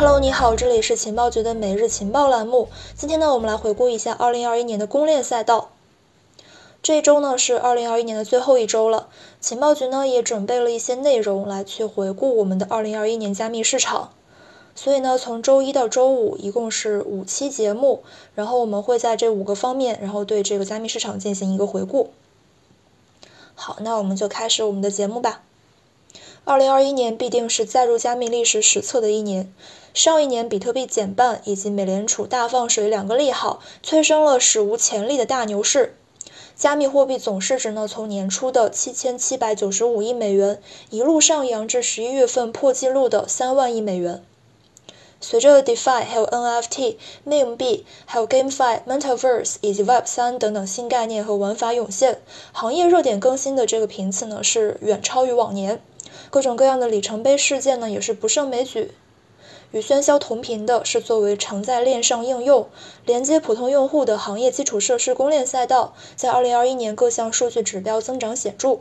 Hello，你好，这里是情报局的每日情报栏目。今天呢，我们来回顾一下2021年的公链赛道。这一周呢是2021年的最后一周了，情报局呢也准备了一些内容来去回顾我们的2021年加密市场。所以呢，从周一到周五一共是五期节目，然后我们会在这五个方面，然后对这个加密市场进行一个回顾。好，那我们就开始我们的节目吧。2021年必定是载入加密历史史册的一年。上一年比特币减半以及美联储大放水两个利好，催生了史无前例的大牛市。加密货币总市值呢，从年初的七千七百九十五亿美元一路上扬至十一月份破纪录的三万亿美元。随着 DeFi、还有 NFT、Meme 币、还有 GameFi、Metaverse 以及 Web 三等等新概念和玩法涌现，行业热点更新的这个频次呢是远超于往年，各种各样的里程碑事件呢也是不胜枚举。与喧嚣同频的是，作为承载链上应用、连接普通用户的行业基础设施公链赛道，在2021年各项数据指标增长显著。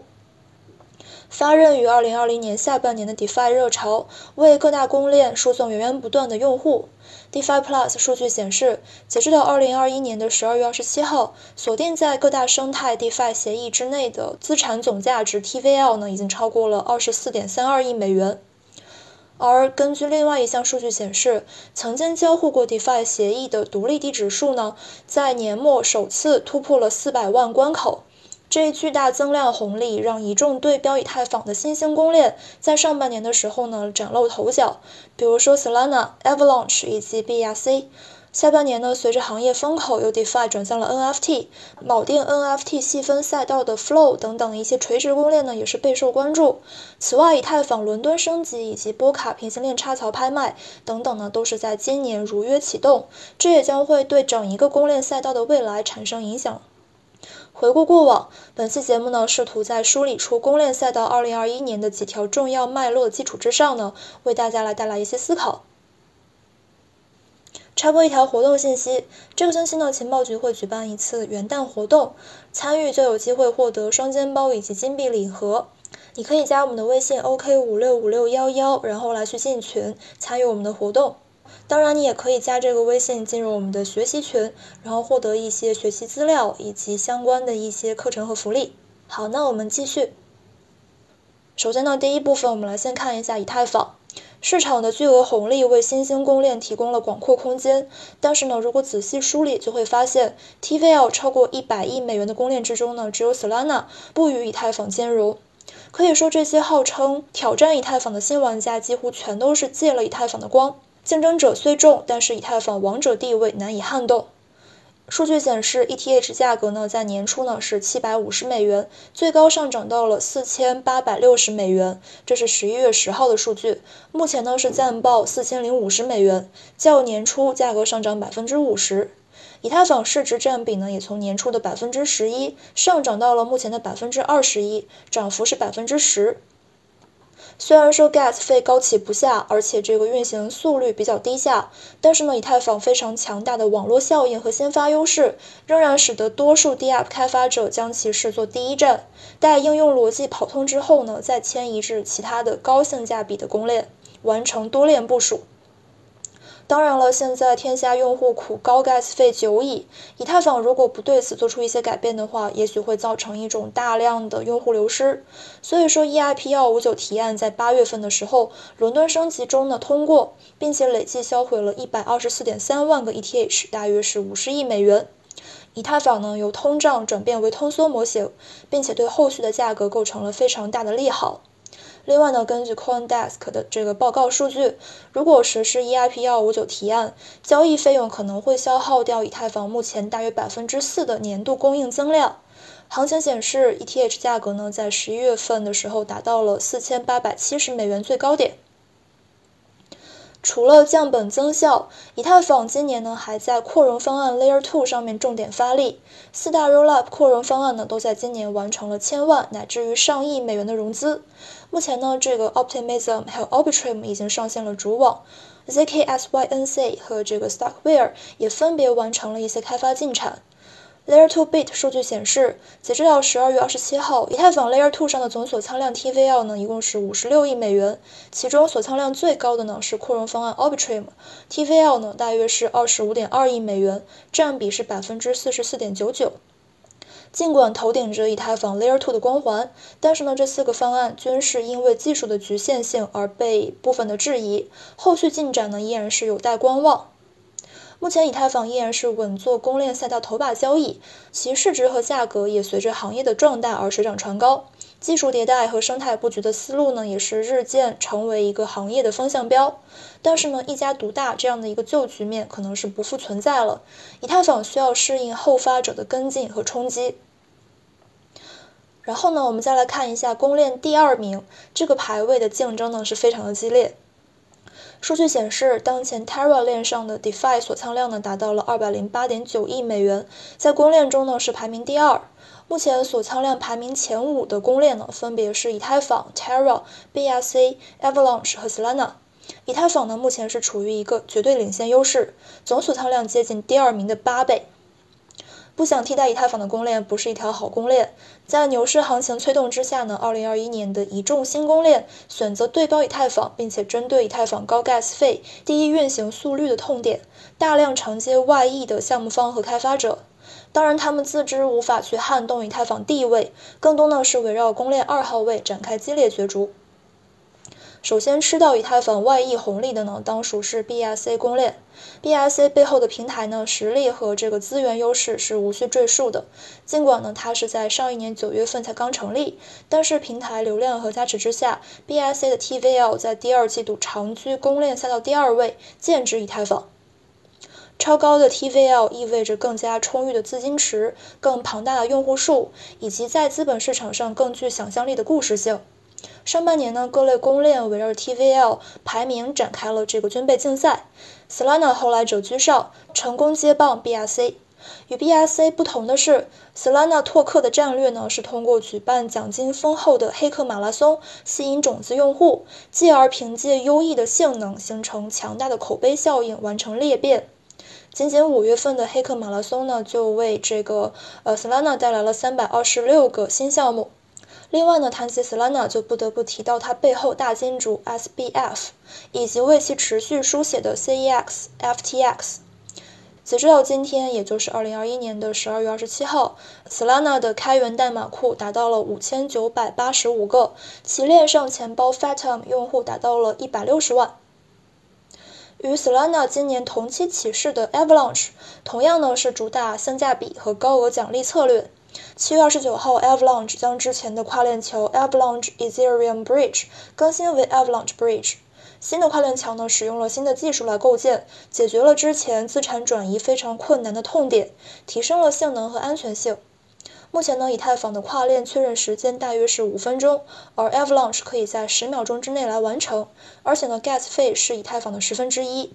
发轫于2020年下半年的 DeFi 热潮，为各大公链输送源源不断的用户。DeFi Plus 数据显示，截止到2021年的12月27号，锁定在各大生态 DeFi 协议之内的资产总价值 TVL 呢，已经超过了24.32亿美元。而根据另外一项数据显示，曾经交互过 DeFi 协议的独立地址数呢，在年末首次突破了四百万关口。这一巨大增量红利让一众对标以太坊的新兴公链在上半年的时候呢崭露头角，比如说 Solana、Avalanche 以及 BRC。下半年呢，随着行业风口由 DeFi 转向了 NFT，锚定 NFT 细分赛道的 Flow 等等一些垂直公链呢，也是备受关注。此外，以太坊伦敦升级以及波卡平行链插槽拍卖等等呢，都是在今年如约启动，这也将会对整一个公链赛道的未来产生影响。回顾过往，本期节目呢，试图在梳理出公链赛道2021年的几条重要脉络基础之上呢，为大家来带来一些思考。插播一条活动信息，这个星期呢，情报局会举办一次元旦活动，参与就有机会获得双肩包以及金币礼盒。你可以加我们的微信 OK 五六五六幺幺，然后来去进群参与我们的活动。当然，你也可以加这个微信进入我们的学习群，然后获得一些学习资料以及相关的一些课程和福利。好，那我们继续。首先呢，第一部分我们来先看一下以太坊。市场的巨额红利为新兴公链提供了广阔空间，但是呢，如果仔细梳理，就会发现 TVL 超过一百亿美元的公链之中呢，只有 Solana 不与以太坊兼容。可以说，这些号称挑战以太坊的新玩家，几乎全都是借了以太坊的光。竞争者虽众，但是以太坊王者地位难以撼动。数据显示，ETH 价格呢在年初呢是七百五十美元，最高上涨到了四千八百六十美元，这是十一月十号的数据。目前呢是暂报四千零五十美元，较年初价格上涨百分之五十。以太坊市值占比呢也从年初的百分之十一上涨到了目前的百分之二十一，涨幅是百分之十。虽然说 Gas 费高企不下，而且这个运行速率比较低下，但是呢，以太坊非常强大的网络效应和先发优势，仍然使得多数 DApp 开发者将其视作第一站，待应用逻辑跑通之后呢，再迁移至其他的高性价比的公链，完成多链部署。当然了，现在天下用户苦高 gas 费久矣，以太坊如果不对此做出一些改变的话，也许会造成一种大量的用户流失。所以说，EIP 幺五九提案在八月份的时候，伦敦升级中呢通过，并且累计销毁了一百二十四点三万个 ETH，大约是五十亿美元。以太坊呢由通胀转变为通缩模型，并且对后续的价格构成了非常大的利好。另外呢，根据 CoinDesk 的这个报告数据，如果实施 EIP 幺五九提案，交易费用可能会消耗掉以太坊目前大约百分之四的年度供应增量。行情显示，ETH 价格呢在十一月份的时候达到了四千八百七十美元最高点。除了降本增效，以太坊今年呢还在扩容方案 Layer Two 上面重点发力，四大 Rollup 扩容方案呢都在今年完成了千万乃至于上亿美元的融资。目前呢，这个 Optimism 还有 Arbitrum 已经上线了主网，ZK SYNC 和这个 Stockware 也分别完成了一些开发进展。Layer 2 Bit 数据显示，截止到十二月二十七号，以太坊 Layer 2上的总锁仓量 TVL 呢，一共是五十六亿美元，其中锁仓量最高的呢是扩容方案 Arbitrum，TVL 呢大约是二十五点二亿美元，占比是百分之四十四点九九。尽管头顶着以太坊 Layer 2的光环，但是呢，这四个方案均是因为技术的局限性而被部分的质疑，后续进展呢依然是有待观望。目前，以太坊依然是稳坐公链赛道头把交椅，其市值和价格也随着行业的壮大而水涨船高。技术迭代和生态布局的思路呢，也是日渐成为一个行业的风向标。但是呢，一家独大这样的一个旧局面可能是不复存在了。以太坊需要适应后发者的跟进和冲击。然后呢，我们再来看一下公链第二名这个排位的竞争呢，是非常的激烈。数据显示，当前 Terra 链上的 DeFi 锁仓量呢达到了二百零八点九亿美元，在公链中呢是排名第二。目前锁仓量排名前五的公链呢，分别是以太坊、Terra、BSC、Avalanche 和 Solana。以太坊呢目前是处于一个绝对领先优势，总锁仓量接近第二名的八倍。不想替代以太坊的公链不是一条好公链。在牛市行情催动之下呢，二零二一年的一众新公链选择对标以太坊，并且针对以太坊高 gas 费、低运行速率的痛点，大量承接外溢的项目方和开发者。当然，他们自知无法去撼动以太坊地位，更多呢是围绕公链二号位展开激烈角逐。首先吃到以太坊外溢红利的呢，当属是 BSC 公链。BSC 背后的平台呢，实力和这个资源优势是无需赘述的。尽管呢，它是在上一年九月份才刚成立，但是平台流量和加持之下，BSC 的 TVL 在第二季度长居公链赛道第二位，剑指以太坊。超高的 TVL 意味着更加充裕的资金池、更庞大的用户数，以及在资本市场上更具想象力的故事性。上半年呢，各类公链围绕 TVL 排名展开了这个军备竞赛。Solana 后来者居上，成功接棒 BSC。与 BSC 不同的是，Solana 拓客的战略呢是通过举办奖金丰厚的黑客马拉松吸引种子用户，继而凭借优异的性能形成强大的口碑效应，完成裂变。仅仅五月份的黑客马拉松呢，就为这个呃 Solana 带来了三百二十六个新项目。另外呢，谈及 Solana 就不得不提到它背后大金主 SBF，以及为其持续书写的 CEX、FTX。截止到今天，也就是二零二一年的十二月二十七号，Solana 的开源代码库达到了五千九百八十五个，其链上钱包 Fathom 用户达到了一百六十万。与 Solana 今年同期起势的 Avalanche，同样呢是主打性价比和高额奖励策略。七月二十九号，Avalanche 将之前的跨链桥 Avalanche Ethereum Bridge 更新为 Avalanche Bridge。新的跨链桥呢，使用了新的技术来构建，解决了之前资产转移非常困难的痛点，提升了性能和安全性。目前呢，以太坊的跨链确认时间大约是五分钟，而 Avalanche 可以在十秒钟之内来完成，而且呢，Gas 费是以太坊的十分之一。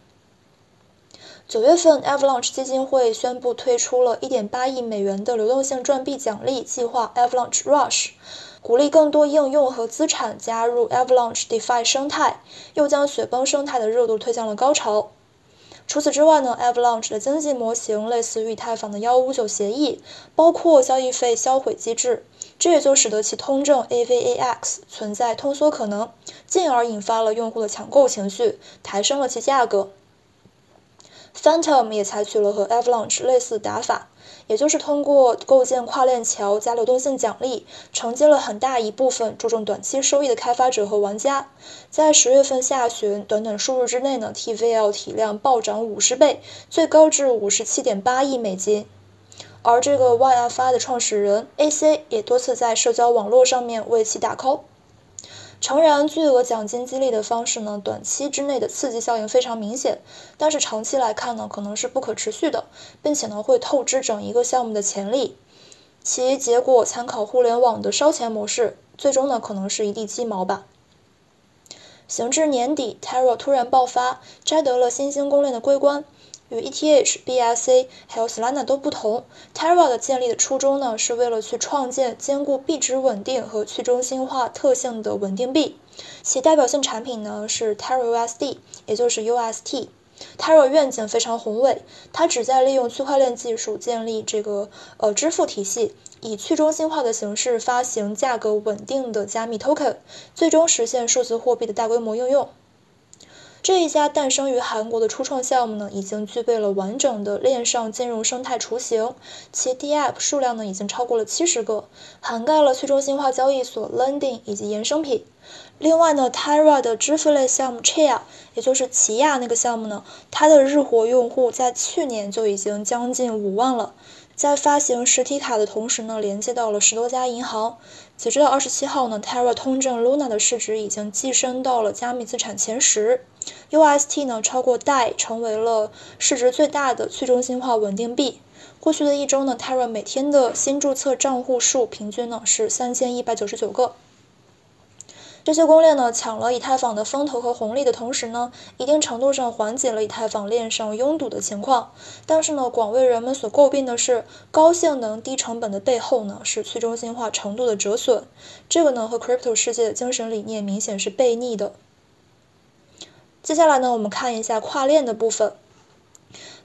九月份，Avalanche 基金会宣布推出了1.8亿美元的流动性赚币奖励计划 Avalanche Rush，鼓励更多应用和资产加入 Avalanche DeFi 生态，又将雪崩生态的热度推向了高潮。除此之外呢，Avalanche 的经济模型类似于以太坊的159协议，包括交易费销毁机制，这也就使得其通证 AVAX 存在通缩可能，进而引发了用户的抢购情绪，抬升了其价格。Phantom 也采取了和 Avalanche 类似的打法，也就是通过构建跨链桥加流动性奖励，承接了很大一部分注重短期收益的开发者和玩家。在十月份下旬，短短数日之内呢，TVL 体量暴涨五十倍，最高至五十七点八亿美金。而这个 YFI 的创始人 AC 也多次在社交网络上面为其打 call。诚然，巨额奖金激励的方式呢，短期之内的刺激效应非常明显，但是长期来看呢，可能是不可持续的，并且呢，会透支整一个项目的潜力。其结果参考互联网的烧钱模式，最终呢，可能是一地鸡毛吧。行至年底，Terra 突然爆发，摘得了新兴公链的桂冠。与 ETH、BSC 还有 Solana 都不同，Terra 的建立的初衷呢，是为了去创建兼顾币值稳定和去中心化特性的稳定币。其代表性产品呢是 Terra USD，也就是 UST。，Terra 愿景非常宏伟，它旨在利用区块链技术建立这个呃支付体系，以去中心化的形式发行价格稳定的加密 token，最终实现数字货币的大规模应用。这一家诞生于韩国的初创项目呢，已经具备了完整的链上金融生态雏形，其 DApp 数量呢已经超过了七十个，涵盖了去中心化交易所、lending 以及衍生品。另外呢，Terra 的支付类项目 Chia，也就是奇亚那个项目呢，它的日活用户在去年就已经将近五万了。在发行实体卡的同时呢，连接到了十多家银行。截止到二十七号呢，Terra 通证 Luna 的市值已经跻身到了加密资产前十，UST 呢超过 DAI，成为了市值最大的去中心化稳定币。过去的一周呢，Terra 每天的新注册账户数平均呢是三千一百九十九个。这些公链呢，抢了以太坊的风头和红利的同时呢，一定程度上缓解了以太坊链上拥堵的情况。但是呢，广为人们所诟病的是，高性能低成本的背后呢，是去中心化程度的折损。这个呢，和 crypto 世界的精神理念明显是背逆的。接下来呢，我们看一下跨链的部分。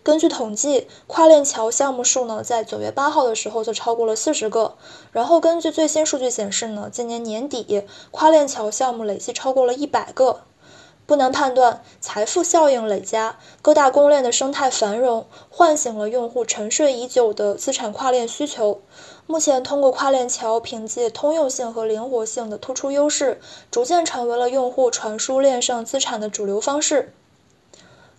根据统计，跨链桥项目数呢，在九月八号的时候就超过了四十个。然后根据最新数据显示呢，今年年底跨链桥项目累计超过了一百个。不难判断，财富效应累加，各大公链的生态繁荣，唤醒了用户沉睡已久的资产跨链需求。目前，通过跨链桥凭借通用性和灵活性的突出优势，逐渐成为了用户传输链上资产的主流方式。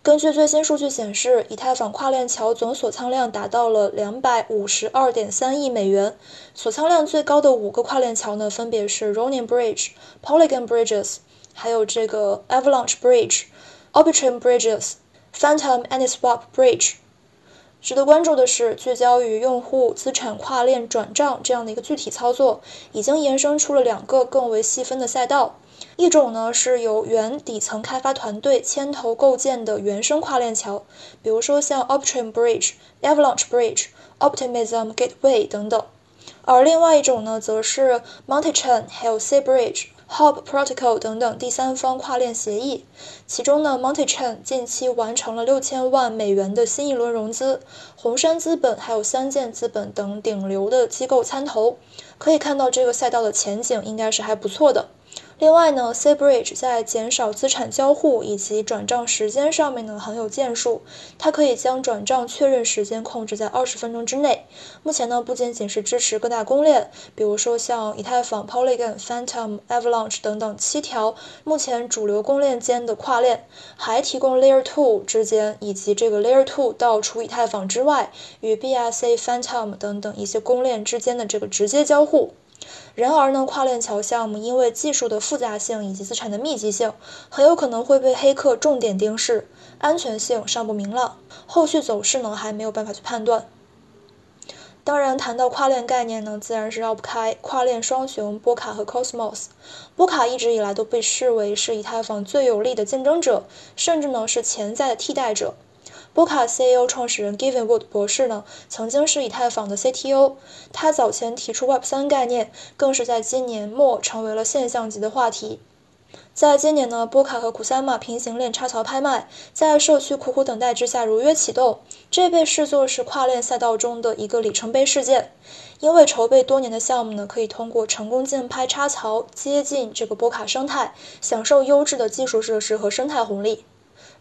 根据最新数据显示，以太坊跨链桥总锁仓量达到了两百五十二点三亿美元。锁仓量最高的五个跨链桥呢，分别是 Ronin Bridge、Polygon Bridges，还有这个 Avalanche Bridge、Arbitrum Bridges、Phantom Anyswap Bridge。值得关注的是，聚焦于用户资产跨链转账这样的一个具体操作，已经延伸出了两个更为细分的赛道。一种呢是由原底层开发团队牵头构建的原生跨链桥，比如说像 Optrim Bridge、Avalanche Bridge、Optimism Gateway 等等；而另外一种呢，则是 Multichain、还有 C Bridge、Hop Protocol 等等第三方跨链协议。其中呢，MonteChain 近期完成了六千万美元的新一轮融资，红杉资本还有三箭资本等顶流的机构参投，可以看到这个赛道的前景应该是还不错的。另外呢，C Bridge 在减少资产交互以及转账时间上面呢很有建树，它可以将转账确认时间控制在二十分钟之内。目前呢不仅仅是支持各大公链，比如说像以太坊、Polygon、Phantom、Avalanche 等等七条目前主流公链间的跨链，还提供 Layer Two 之间以及这个 Layer Two 到除以太坊之外与 BSC、Phantom 等等一些公链之间的这个直接交互。然而呢，跨链桥项目因为技术的复杂性以及资产的密集性，很有可能会被黑客重点盯视，安全性尚不明朗，后续走势呢还没有办法去判断。当然，谈到跨链概念呢，自然是绕不开跨链双雄波卡和 Cosmos。波卡一直以来都被视为是以太坊最有力的竞争者，甚至呢是潜在的替代者。波卡 CEO 创始人 Gavin Wood 博士呢，曾经是以太坊的 CTO。他早前提出 Web3 概念，更是在今年末成为了现象级的话题。在今年呢，波卡和库萨玛平行链插槽拍卖，在社区苦苦等待之下如约启动，这被视作是跨链赛道中的一个里程碑事件。因为筹备多年的项目呢，可以通过成功竞拍插槽，接近这个波卡生态，享受优质的技术设施和生态红利。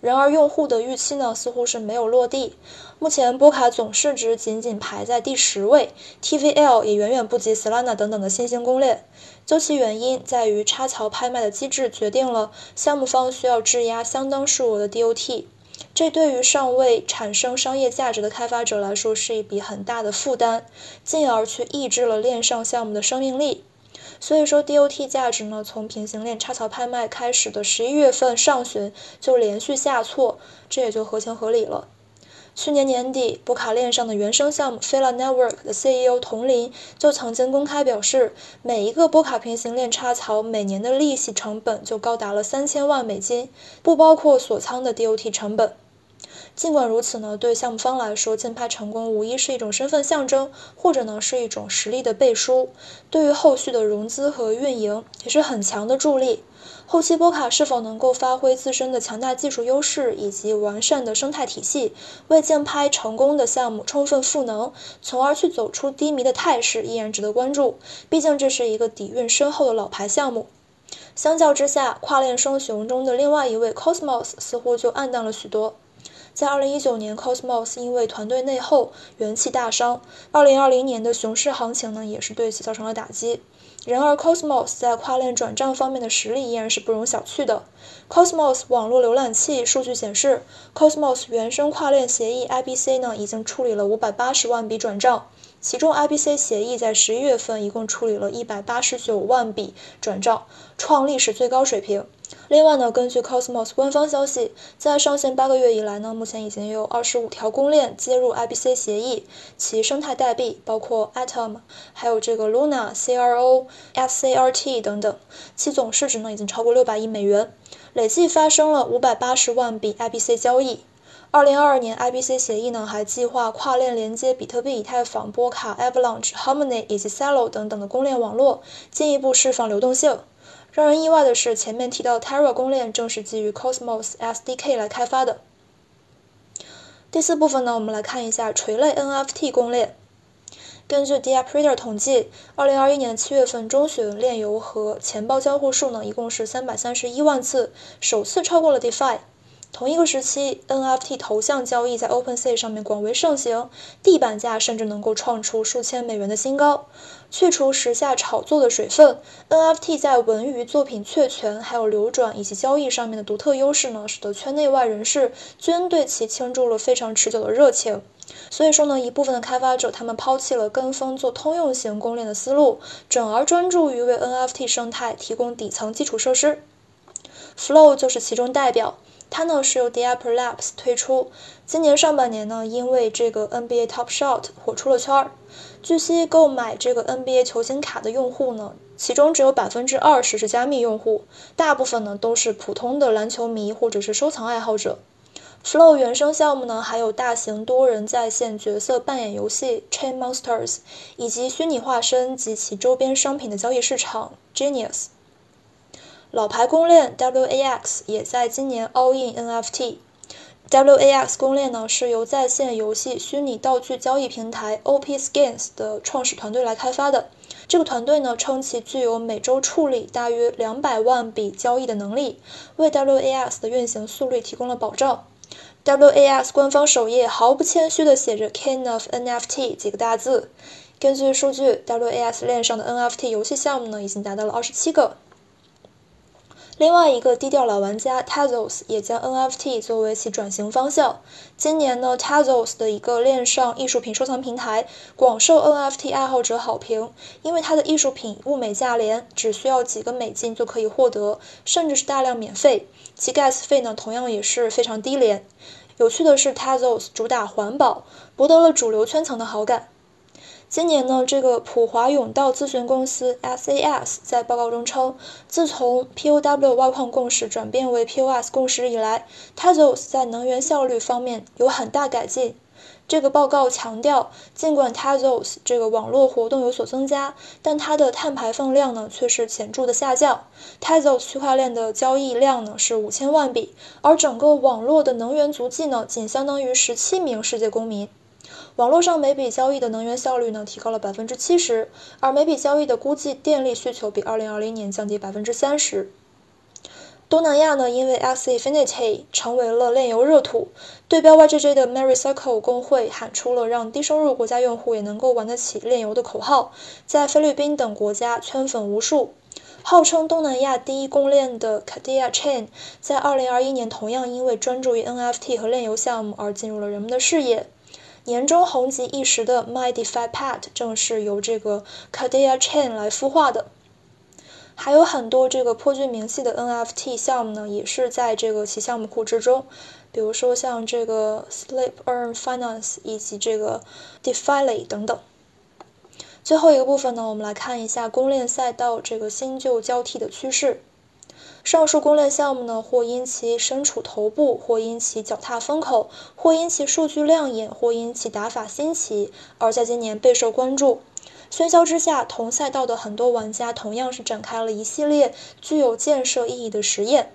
然而，用户的预期呢，似乎是没有落地。目前，波卡总市值仅仅排在第十位，TVL 也远远不及 Solana 等等的新兴公链。究其原因，在于插槽拍卖的机制决定了项目方需要质押相当数额的 DOT，这对于尚未产生商业价值的开发者来说是一笔很大的负担，进而去抑制了链上项目的生命力。所以说，DOT 价值呢，从平行链插槽拍卖开始的十一月份上旬就连续下挫，这也就合情合理了。去年年底，波卡链上的原生项目 Fila Network 的 CEO 童林就曾经公开表示，每一个波卡平行链插槽每年的利息成本就高达了三千万美金，不包括锁仓的 DOT 成本。尽管如此呢，对项目方来说，竞拍成功无疑是一种身份象征，或者呢是一种实力的背书，对于后续的融资和运营也是很强的助力。后期波卡是否能够发挥自身的强大技术优势以及完善的生态体系，为竞拍成功的项目充分赋能，从而去走出低迷的态势，依然值得关注。毕竟这是一个底蕴深厚的老牌项目。相较之下，跨链双雄中的另外一位 Cosmos 似乎就黯淡了许多。在2019年，Cosmos 因为团队内讧，元气大伤。2020年的熊市行情呢，也是对其造成了打击。然而，Cosmos 在跨链转账方面的实力依然是不容小觑的。Cosmos 网络浏览器数据显示，Cosmos 原生跨链协议 IBC 呢，已经处理了580万笔转账。其中，IBC 协议在十一月份一共处理了一百八十九万笔转账，创历史最高水平。另外呢，根据 Cosmos 官方消息，在上线八个月以来呢，目前已经有二十五条公链接入 IBC 协议，其生态代币包括 Atom，还有这个 Luna、CRO、SCRT 等等，其总市值呢已经超过六百亿美元，累计发生了五百八十万笔 IBC 交易。二零二二年，IBC 协议呢还计划跨链连接比特币、以太坊、波卡、Avalanche、Harmony 以及 Celo 等等的公链网络，进一步释放流动性。让人意外的是，前面提到 Terra 公链正是基于 Cosmos SDK 来开发的。第四部分呢，我们来看一下垂类 NFT 公链。根据 d a p r e a d e r 统计，二零二一年七月份中旬，链游和钱包交互数呢一共是三百三十一万次，首次超过了 DeFi。同一个时期，NFT 头像交易在 OpenSea 上面广为盛行，地板价甚至能够创出数千美元的新高。去除时下炒作的水分，NFT 在文娱作品确权、还有流转以及交易上面的独特优势呢，使得圈内外人士均对其倾注了非常持久的热情。所以说呢，一部分的开发者他们抛弃了跟风做通用型公链的思路，转而专注于为 NFT 生态提供底层基础设施。Flow 就是其中代表。它呢是由 Dapper Labs 推出，今年上半年呢，因为这个 NBA Top Shot 火出了圈儿。据悉，购买这个 NBA 球星卡的用户呢，其中只有百分之二十是加密用户，大部分呢都是普通的篮球迷或者是收藏爱好者。Flow 原生项目呢，还有大型多人在线角色扮演游戏 Chain Monsters，以及虚拟化身及其周边商品的交易市场 Genius。老牌公链 WAX 也在今年 all in NFT。WAX 公链呢是由在线游戏虚拟道具交易平台 OP Skins 的创始团队来开发的。这个团队呢称其具有每周处理大约两百万笔交易的能力，为 WAX 的运行速率提供了保障。WAX 官方首页毫不谦虚地写着 “King of NFT” 几个大字。根据数据，WAX 链上的 NFT 游戏项目呢已经达到了二十七个。另外一个低调老玩家 Tezos 也将 NFT 作为其转型方向。今年呢，Tezos 的一个链上艺术品收藏平台广受 NFT 爱好者好评，因为它的艺术品物美价廉，只需要几个美金就可以获得，甚至是大量免费。其 Gas 费呢，同样也是非常低廉。有趣的是，Tezos 主打环保，博得了主流圈层的好感。今年呢，这个普华永道咨询公司 SAS 在报告中称，自从 POW 挖矿共识转变为 POS 共识以来，Tezos 在能源效率方面有很大改进。这个报告强调，尽管 Tezos 这个网络活动有所增加，但它的碳排放量呢却是显著的下降。Tezos 区块链的交易量呢是五千万笔，而整个网络的能源足迹呢仅相当于十七名世界公民。网络上每笔交易的能源效率呢提高了百分之七十，而每笔交易的估计电力需求比二零二零年降低百分之三十。东南亚呢，因为 X Infinity 成为了炼油热土，对标 YGJ 的 Merry Circle 工会喊出了让低收入国家用户也能够玩得起炼油的口号，在菲律宾等国家圈粉无数。号称东南亚第一公链的 Kadia Chain，在二零二一年同样因为专注于 NFT 和炼油项目而进入了人们的视野。年中红极一时的 My DeFi Pad 正是由这个 Kadia Chain 来孵化的，还有很多这个颇具名气的 NFT 项目呢，也是在这个其项目库之中，比如说像这个 Sleep Earn Finance 以及这个 DeFi 等等。最后一个部分呢，我们来看一下公链赛道这个新旧交替的趋势。上述攻略项目呢，或因其身处头部，或因其脚踏风口，或因其数据亮眼，或因其打法新奇，而在今年备受关注。喧嚣之下，同赛道的很多玩家同样是展开了一系列具有建设意义的实验。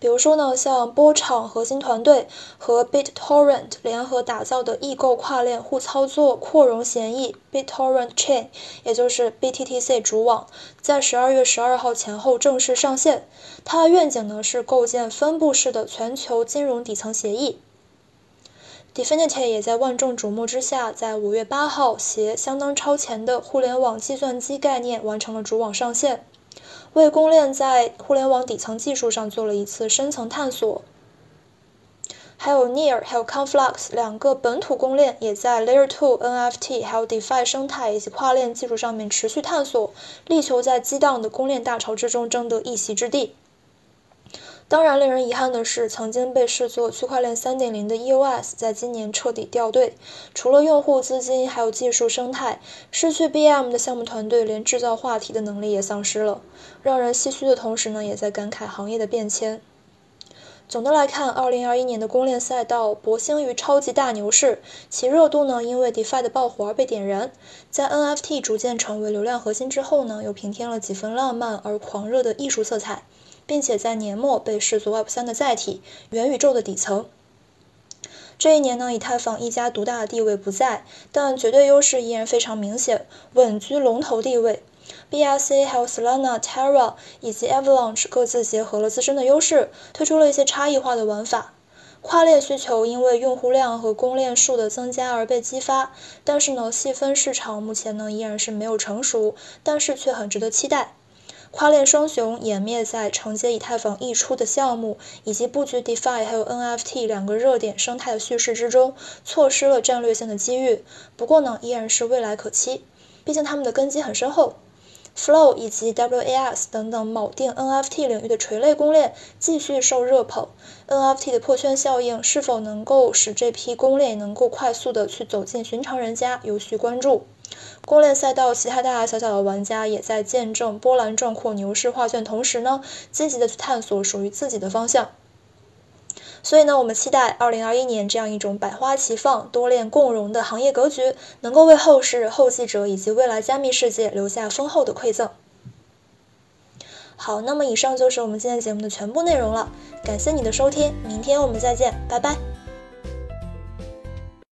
比如说呢，像波场核心团队和 BitTorrent 联合打造的异构跨链互操作扩容协议 BitTorrent Chain，也就是 BTTC 主网，在十二月十二号前后正式上线。它的愿景呢是构建分布式的全球金融底层协议。Definity 也在万众瞩目之下，在五月八号携相当超前的互联网计算机概念完成了主网上线。为公链在互联网底层技术上做了一次深层探索，还有 Near 还有 Conflux 两个本土公链也在 Layer 2 NFT 还有 DeFi 生态以及跨链技术上面持续探索，力求在激荡的公链大潮之中争得一席之地。当然，令人遗憾的是，曾经被视作区块链3.0的 EOS 在今年彻底掉队。除了用户资金，还有技术生态，失去 BM 的项目团队，连制造话题的能力也丧失了。让人唏嘘的同时呢，也在感慨行业的变迁。总的来看，2021年的公链赛道博兴于超级大牛市，其热度呢因为 DeFi 的爆火而被点燃。在 NFT 逐渐成为流量核心之后呢，又平添了几分浪漫而狂热的艺术色彩。并且在年末被视作 Web3 的载体，元宇宙的底层。这一年呢，以太坊一家独大的地位不在，但绝对优势依然非常明显，稳居龙头地位。BRC 还有 Solana、Terra 以及 Avalanche 各自结合了自身的优势，推出了一些差异化的玩法。跨链需求因为用户量和公链数的增加而被激发，但是呢，细分市场目前呢依然是没有成熟，但是却很值得期待。跨链双雄湮灭在承接以太坊溢出的项目以及布局 DeFi 还有 NFT 两个热点生态的叙事之中，错失了战略性的机遇。不过呢，依然是未来可期，毕竟他们的根基很深厚。Flow 以及 WAS 等等锚定 NFT 领域的垂类公链继续受热捧。NFT 的破圈效应是否能够使这批公链能够快速的去走进寻常人家，有需关注。公链赛道其他大大小小的玩家也在见证波澜壮阔牛市画卷，同时呢，积极的去探索属于自己的方向。所以呢，我们期待2021年这样一种百花齐放、多链共融的行业格局，能够为后世、后继者以及未来加密世界留下丰厚的馈赠。好，那么以上就是我们今天节目的全部内容了，感谢你的收听，明天我们再见，拜拜。